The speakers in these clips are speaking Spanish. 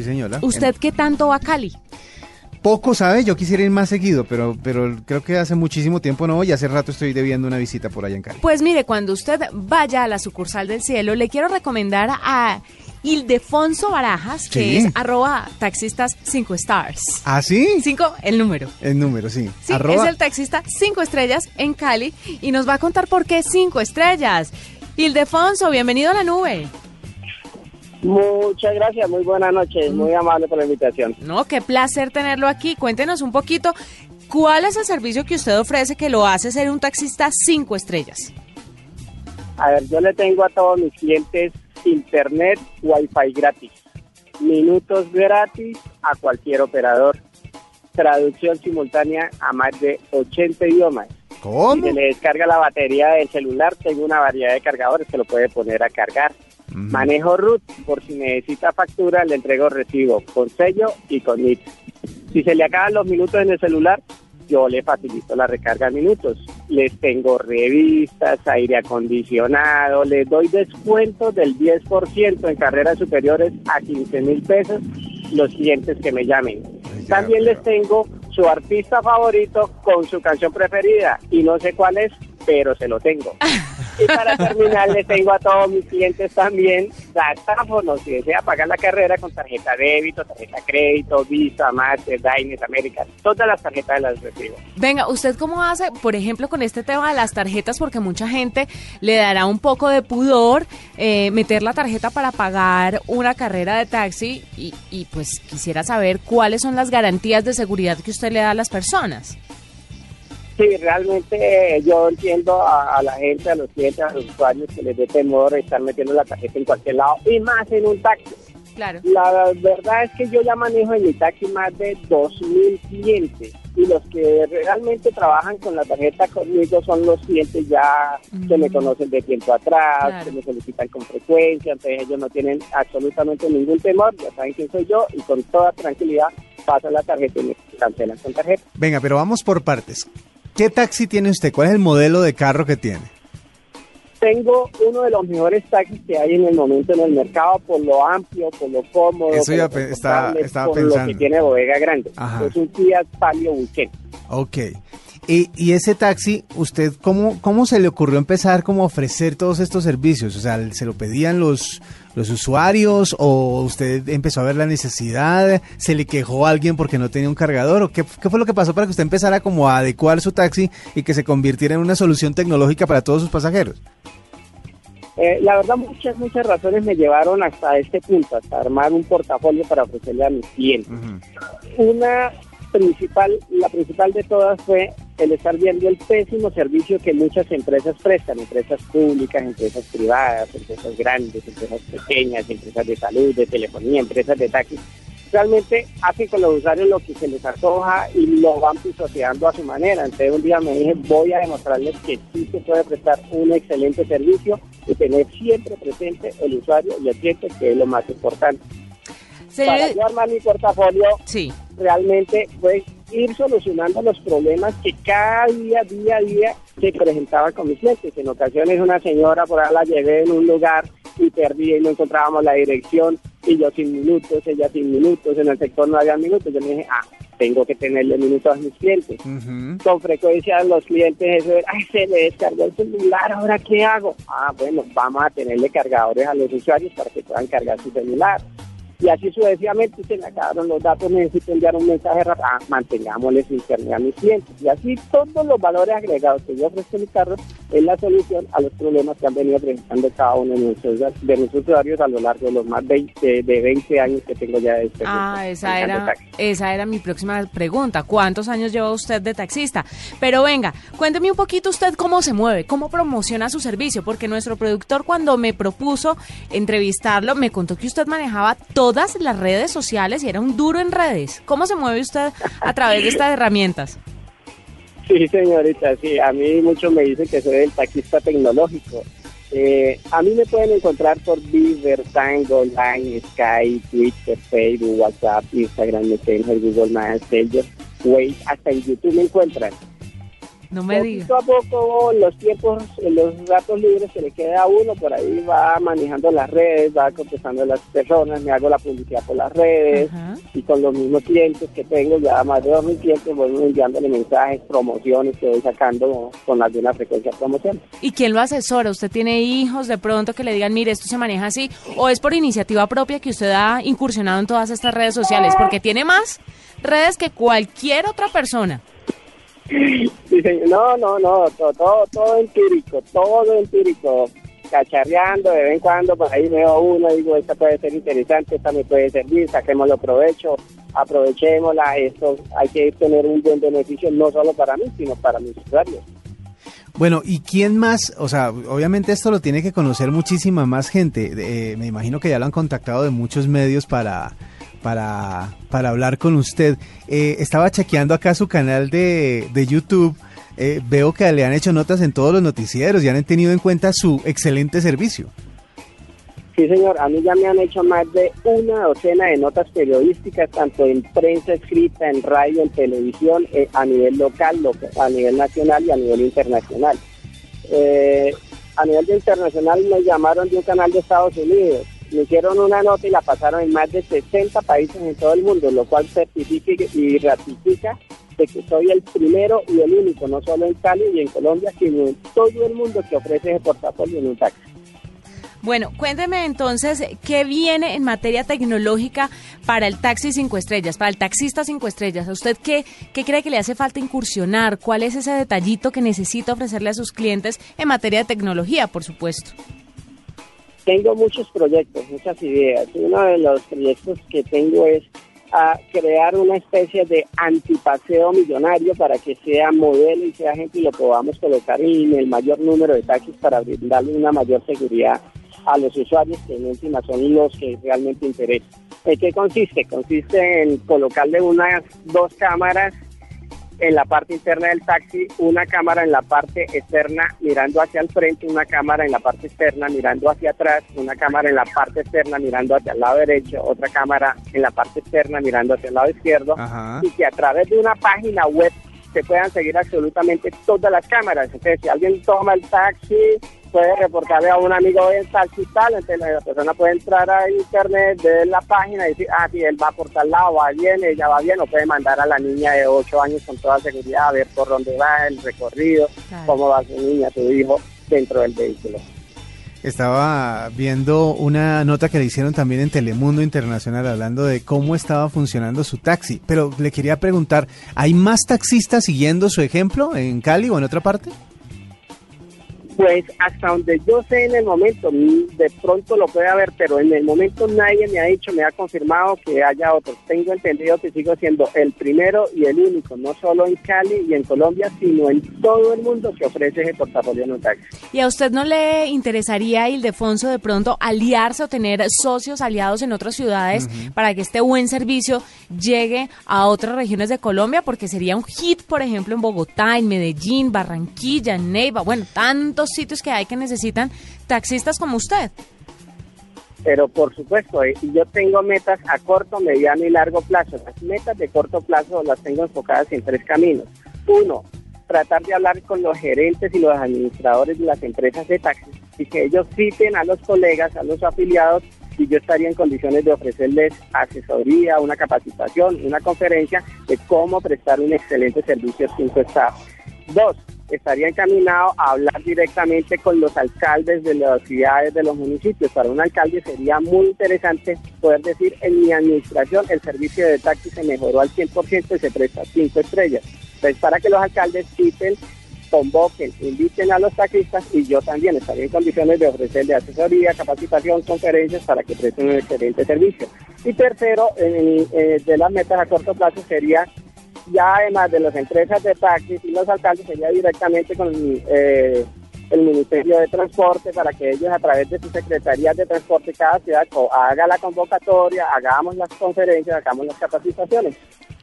Sí, señora. ¿Usted qué tanto va a Cali? Poco, ¿sabe? Yo quisiera ir más seguido, pero, pero creo que hace muchísimo tiempo no voy y hace rato estoy debiendo una visita por allá en Cali. Pues mire, cuando usted vaya a la sucursal del cielo, le quiero recomendar a Ildefonso Barajas, que Sí. es arroba taxistas 5 stars. ¿Ah, sí? 5, el número. El número, sí. Sí, Arroba- es el taxista 5 estrellas en Cali y nos va a contar por qué 5 estrellas. Ildefonso, bienvenido a la nube. Muchas gracias, muy buenas noches, muy amable por la invitación. No, qué placer tenerlo aquí. Cuéntenos un poquito, ¿cuál es el servicio que usted ofrece que lo hace ser un taxista 5 estrellas? A ver, yo le tengo a todos mis clientes internet, wifi gratis, minutos gratis a cualquier operador, traducción simultánea a más de 80 idiomas. ¿Cómo? Si se le descarga la batería del celular, tengo una variedad de cargadores que lo puede poner a cargar. Manejo root, por si necesita factura, le entrego recibo con sello y con NIT. Si se le acaban los minutos en el celular, yo le facilito la recarga de minutos. Les tengo revistas, aire acondicionado, les doy descuento del 10% en carreras superiores a 15 mil pesos los clientes que me llamen. También les tengo su artista favorito con su canción preferida y no sé cuál es, pero se lo tengo. Y para terminar, les tengo a todos mis clientes también datáfonos. Si desea pagar la carrera con tarjeta débito, tarjeta crédito, Visa, Master, Diners, América, todas las tarjetas las recibo. Venga, ¿usted cómo hace, por ejemplo, con este tema de las tarjetas? Porque mucha gente le dará un poco de pudor eh, meter la tarjeta para pagar una carrera de taxi y, y pues quisiera saber cuáles son las garantías de seguridad que usted le da a las personas. Sí, realmente yo entiendo a, a la gente, a los clientes, a los usuarios que les dé temor estar metiendo la tarjeta en cualquier lado y más en un taxi. Claro. La verdad es que yo ya manejo en mi taxi más de 2.000 clientes y los que realmente trabajan con la tarjeta conmigo son los clientes ya que me Mm. conocen de tiempo atrás, Claro. que me solicitan con frecuencia, entonces ellos no tienen absolutamente ningún temor, ya saben quién soy yo y con toda tranquilidad pasan la tarjeta y me cancelan con tarjeta. Venga, pero vamos por partes. ¿Qué taxi tiene usted? ¿Cuál es el modelo de carro que tiene? Tengo uno de los mejores taxis que hay en el momento en el mercado por lo amplio, por lo cómodo, Eso ya pe- estaba- por lo pensando. que tiene bodega grande. Ajá. Es un Fiat Palio Weekend. Ok. Y, y ese taxi, ¿usted cómo, cómo se le ocurrió empezar como a ofrecer todos estos servicios? O sea, ¿se lo pedían los, los usuarios o usted empezó a ver la necesidad? ¿Se le quejó a alguien porque no tenía un cargador? ¿O qué, qué fue lo que pasó para que usted empezara como a adecuar su taxi y que se convirtiera en una solución tecnológica para todos sus pasajeros? Eh, la verdad, muchas, muchas razones me llevaron hasta este punto, hasta armar un portafolio para ofrecerle a mis clientes. Una principal, la principal de todas fue el estar viendo el pésimo servicio que muchas empresas prestan, empresas públicas, empresas privadas, empresas grandes, empresas pequeñas, empresas de salud, de telefonía, empresas de taxi. Realmente hacen con los usuarios lo que se les antoja y lo van pisoteando a su manera. Entonces un día me dije, voy a demostrarles que sí se puede prestar un excelente servicio y tener siempre presente el usuario y el cliente, que es lo más importante. Para Señor, yo armar mi portafolio, sí. realmente fue ir solucionando los problemas que cada día, día a día se presentaban con mis clientes. En ocasiones una señora por ahí la llevé en un lugar y perdí y no encontrábamos la dirección y yo sin minutos, ella sin minutos, en el sector no había minutos. Yo me dije, ah, tengo que tenerle minutos a mis clientes. Con frecuencia los clientes eso de, ay, se le descargó el celular, ¿ahora qué hago? Ah, bueno, vamos a tenerle cargadores a los usuarios para que puedan cargar su celular. Y así sucesivamente se me acabaron los datos, necesito enviar un mensaje rápido, ah, mantengámosles internet a mis clientes. Y así todos los valores agregados que yo ofrezco en mi carro es la solución a los problemas que han venido presentando cada uno de nuestros, de nuestros usuarios a lo largo de los más 20, de 20 años que tengo ya de este Ah, esa era, esa era mi próxima pregunta. ¿Cuántos años lleva usted de taxista? Pero venga, cuénteme un poquito usted cómo se mueve, cómo promociona su servicio, porque nuestro productor cuando me propuso entrevistarlo me contó que usted manejaba todas las redes sociales y era un duro en redes. ¿Cómo se mueve usted a través de estas herramientas? Sí, señorita, sí. A mí muchos me dicen que soy el taxista tecnológico. Eh, a mí me pueden encontrar por Viver, Tango, Line, Sky, Twitter, Facebook, WhatsApp, Instagram, Messenger, Google Maps, Waze, hasta en YouTube me encuentran. No me digas. Poquito a poco los tiempos, los datos libres que le queda a uno, por ahí va manejando las redes, va contestando a las personas, me hago la publicidad por las redes Ajá. y con los mismos clientes que tengo, ya más de dos mil clientes, voy enviándole mensajes, promociones que voy sacando con alguna frecuencia promoción. ¿Y quién lo asesora? ¿Usted tiene hijos de pronto que le digan, mire, esto se maneja así? ¿O es por iniciativa propia que usted ha incursionado en todas estas redes sociales? Porque tiene más redes que cualquier otra persona. No, no, no, todo, todo, todo empírico, todo empírico, cacharreando de vez en cuando, por ahí veo uno, digo, esta puede ser interesante, esta me puede servir, saquémoslo provecho, aprovechémosla, esto hay que tener un buen beneficio no solo para mí, sino para mis usuarios. Bueno, ¿y quién más? O sea, obviamente esto lo tiene que conocer muchísima más gente. Eh, me imagino que ya lo han contactado de muchos medios para, para, para hablar con usted. Eh, estaba chequeando acá su canal de, de YouTube. Eh, veo que le han hecho notas en todos los noticieros y han tenido en cuenta su excelente servicio. Sí, señor, a mí ya me han hecho más de una docena de notas periodísticas, tanto en prensa escrita, en radio, en televisión, eh, a nivel local, lo- a nivel nacional y a nivel internacional. Eh, a nivel internacional me llamaron de un canal de Estados Unidos, me hicieron una nota y la pasaron en más de 60 países en todo el mundo, lo cual certifica y ratifica de que soy el primero y el único, no solo en Cali y en Colombia, sino en todo el mundo que ofrece ese portafolio en un taxi. Bueno, cuénteme entonces qué viene en materia tecnológica para el taxi cinco estrellas, para el taxista cinco estrellas. ¿A usted qué, qué cree que le hace falta incursionar? ¿Cuál es ese detallito que necesita ofrecerle a sus clientes en materia de tecnología, por supuesto? Tengo muchos proyectos, muchas ideas. Uno de los proyectos que tengo es a crear una especie de antipaseo millonario para que sea modelo y sea gente y lo podamos colocar en el mayor número de taxis para brindarle una mayor seguridad a los usuarios que en última son los que realmente interesan. ¿En qué consiste? Consiste en colocarle unas dos cámaras en la parte interna del taxi, una cámara en la parte externa mirando hacia el frente, una cámara en la parte externa mirando hacia atrás, una cámara en la parte externa mirando hacia el lado derecho, otra cámara en la parte externa mirando hacia el lado izquierdo, Ajá. y que a través de una página web se puedan seguir absolutamente todas las cámaras. Entonces, si alguien toma el taxi, puede reportarle a un amigo del taxi tal, entonces la persona puede entrar a internet, ver la página y decir, ah, sí, él va por tal lado, va bien, ella va bien, o puede mandar a la niña de 8 años con toda seguridad a ver por dónde va el recorrido, Claro. cómo va su niña, su hijo dentro del vehículo. Estaba viendo una nota que le hicieron también en Telemundo Internacional hablando de cómo estaba funcionando su taxi. Pero le quería preguntar, ¿hay más taxistas siguiendo su ejemplo en Cali o en otra parte? Pues hasta donde yo sé en el momento, mm, de pronto lo puede haber, pero en el momento nadie me ha dicho, me ha confirmado que haya otros. Tengo entendido que sigo siendo el primero y el único, no solo en Cali y en Colombia, sino en todo el mundo que ofrece ese portafolio en un taxi. ¿Y a usted no le interesaría, Ildefonso, de pronto aliarse o tener socios aliados en otras ciudades para que este buen servicio llegue a otras regiones de Colombia? Porque sería un hit, por ejemplo, en Bogotá, en Medellín, Barranquilla, en Neiva, bueno, tantos sitios que hay que necesitan taxistas como usted. Pero por supuesto, eh, yo tengo metas a corto, mediano y largo plazo. Las metas de corto plazo las tengo enfocadas en tres caminos. Uno, tratar de hablar con los gerentes y los administradores de las empresas de taxis y que ellos citen a los colegas, a los afiliados y yo estaría en condiciones de ofrecerles asesoría, una capacitación, una conferencia de cómo prestar un excelente servicio cinco estados. Dos, estaría encaminado a hablar directamente con los alcaldes de las ciudades, de los municipios. Para un alcalde sería muy interesante poder decir, en mi administración el servicio de taxi se mejoró al 100% y se presta cinco estrellas. Entonces, para que los alcaldes citen, convoquen, inviten a los taxistas y yo también estaría en condiciones de ofrecerle asesoría, capacitación, conferencias para que presten un excelente servicio. Y tercero, en- eh, de las metas a corto plazo sería ya además de las empresas de taxis y los alcaldes sería directamente con eh, el Ministerio de Transporte para que ellos a través de sus secretarías de transporte cada ciudad haga la convocatoria, hagamos las conferencias, hagamos las capacitaciones.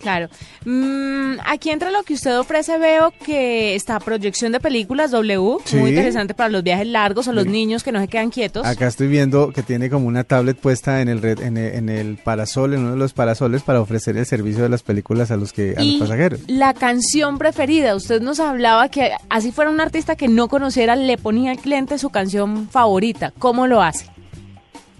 Claro. Mm, aquí entre lo que usted ofrece veo que está proyección de películas W, Sí. muy interesante para los viajes largos o los niños que no se quedan quietos. Acá estoy viendo que tiene como una tablet puesta en el red, en el, en el parasol, en uno de los parasoles para ofrecer el servicio de las películas a los que a los pasajeros. la canción preferida, usted nos hablaba que así fuera un artista que no conociera, le ponía al cliente su canción favorita. ¿Cómo lo hace?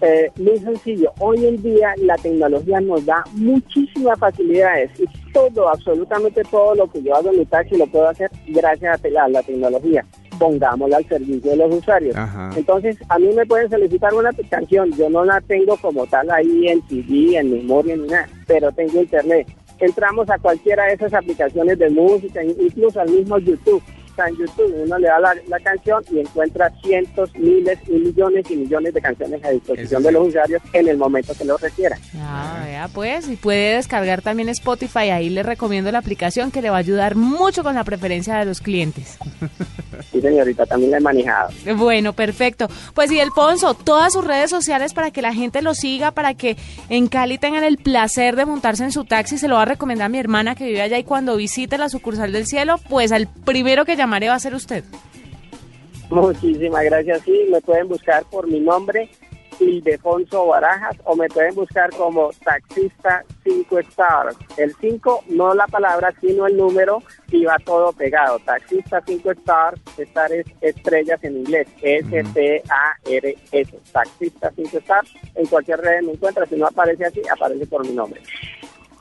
Eh, muy sencillo. Hoy en día la tecnología nos da muchísimas facilidades y todo, absolutamente todo lo que yo hago en mi taxi lo puedo hacer gracias a la, tecnología. Pongámosla al servicio de los usuarios. Ajá. Entonces, a mí me pueden solicitar una canción. Yo no la tengo como tal ahí en CD, en memoria, ni nada, pero tengo internet. Entramos a cualquiera de esas aplicaciones de música, incluso al mismo YouTube. Está en YouTube, uno le da la, la canción y encuentra cientos, miles y millones y millones de canciones a disposición de los usuarios en el momento que lo requiera. Ah, vea pues, y puede descargar también Spotify, ahí le recomiendo la aplicación que le va a ayudar mucho con la preferencia de los clientes. Sí, señorita, también la he manejado. Bueno, perfecto. Pues y Alfonso, todas sus redes sociales para que la gente lo siga, para que en Cali tengan el placer de montarse en su taxi, se lo va a recomendar a mi hermana que vive allá y cuando visite la sucursal del cielo, pues al primero que llamaré va a ser usted. Muchísimas gracias. Sí, me pueden buscar por mi nombre, Ildefonso Barajas, o me pueden buscar como taxista 5 stars. El 5, no la palabra, sino el número, y va todo pegado. Taxista 5 stars, estar es estrellas en inglés. S-T-A-R-S. Taxista 5 stars. En cualquier red me encuentra. Si no aparece así, aparece por mi nombre.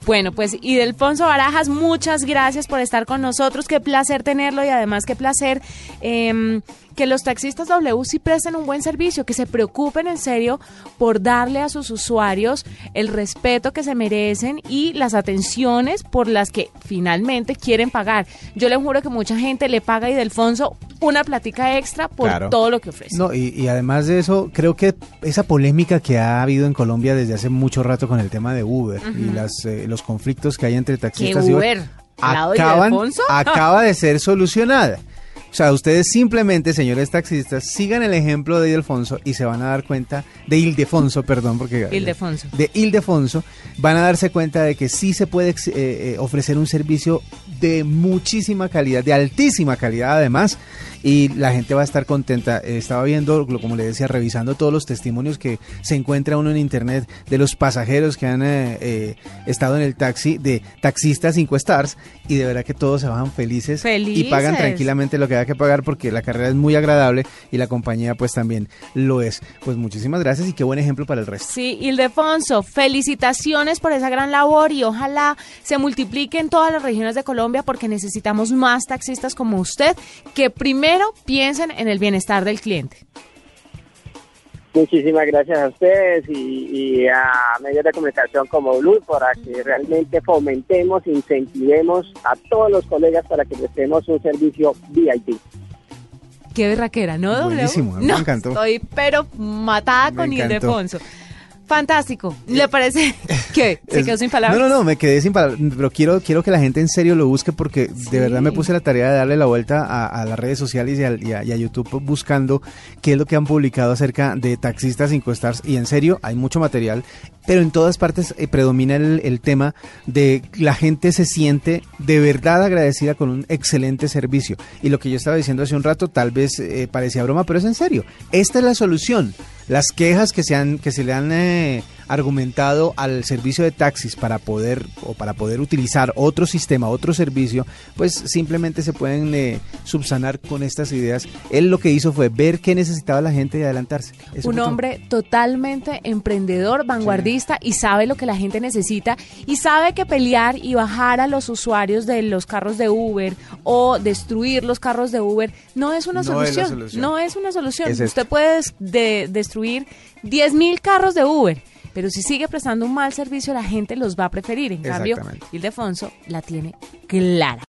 Bueno, pues y Delfonso Barajas, muchas gracias por estar con nosotros. Qué placer tenerlo y además qué placer em, que los taxistas W sí presten un buen servicio, que se preocupen en serio por darle a sus usuarios el respeto que se merecen y las atenciones por las que finalmente quieren pagar. Yo le juro que mucha gente le paga a Idelfonso una platica extra por Claro. todo lo que ofrece. No, y, y además de eso, creo que esa polémica que ha habido en Colombia desde hace mucho rato con el tema de Uber y las, eh, los conflictos que hay entre taxistas y Uber? ¿Al lado de acaban, acaba de ser solucionada. O sea, ustedes simplemente, señores taxistas, sigan el ejemplo de Ildefonso y se van a dar cuenta, de Ildefonso, perdón, porque... Ildefonso. De Ildefonso, van a darse cuenta de que sí se puede eh, eh, ofrecer un servicio de muchísima calidad, de altísima calidad además, y la gente va a estar contenta. Eh, Estaba viendo, como le decía, revisando todos los testimonios que se encuentra uno en internet de los pasajeros que han eh, eh, estado en el taxi, de taxistas 5 stars, y de verdad que todos se bajan felices, y pagan Felices. tranquilamente lo que haya que pagar porque la carrera es muy agradable y la compañía pues también lo es. Pues muchísimas gracias y qué buen ejemplo para el resto. Sí, Ildefonso, felicitaciones por esa gran labor y ojalá se multiplique en todas las regiones de Colombia porque necesitamos más taxistas como usted que primero piensen en el bienestar del cliente. Muchísimas gracias a ustedes y, y a medios de comunicación como Blue para que realmente fomentemos, incentivemos a todos los colegas para que prestemos un servicio VIP. Qué berraquera, ¿no? Buenísimo, me no, encantó. Estoy pero matada Me con encantó. Ildefonso. Fantástico. ¿Le parece que se quedó sin palabras? No, no, no, me quedé sin palabras, pero quiero, quiero que la gente en serio lo busque porque Sí. de verdad me puse la tarea de darle la vuelta a, a las redes sociales y a, y a- y a YouTube buscando qué es lo que han publicado acerca de taxistas 5 stars y en serio hay mucho material, pero en todas partes eh, predomina el, el tema de la gente se siente de verdad agradecida con un excelente servicio y lo que yo estaba diciendo hace un rato tal vez eh, parecía broma, pero es en serio, esta es la solución. Las quejas que se han que se le han eh, argumentado al servicio de taxis para poder o para poder utilizar otro sistema, otro servicio, pues simplemente se pueden eh, subsanar con estas ideas. Él lo que hizo fue ver qué necesitaba la gente y adelantarse. Eso un hombre totalmente emprendedor, vanguardista y sabe lo que la gente necesita y sabe que pelear y bajar a los usuarios de los carros de Uber o destruir los carros de Uber no es una No es la solución. No es una solución. Es. Usted puede de- destruir 10.000 carros de Uber. Pero si sigue prestando un mal servicio, la gente los va a preferir. En cambio. Ildefonso la tiene clara.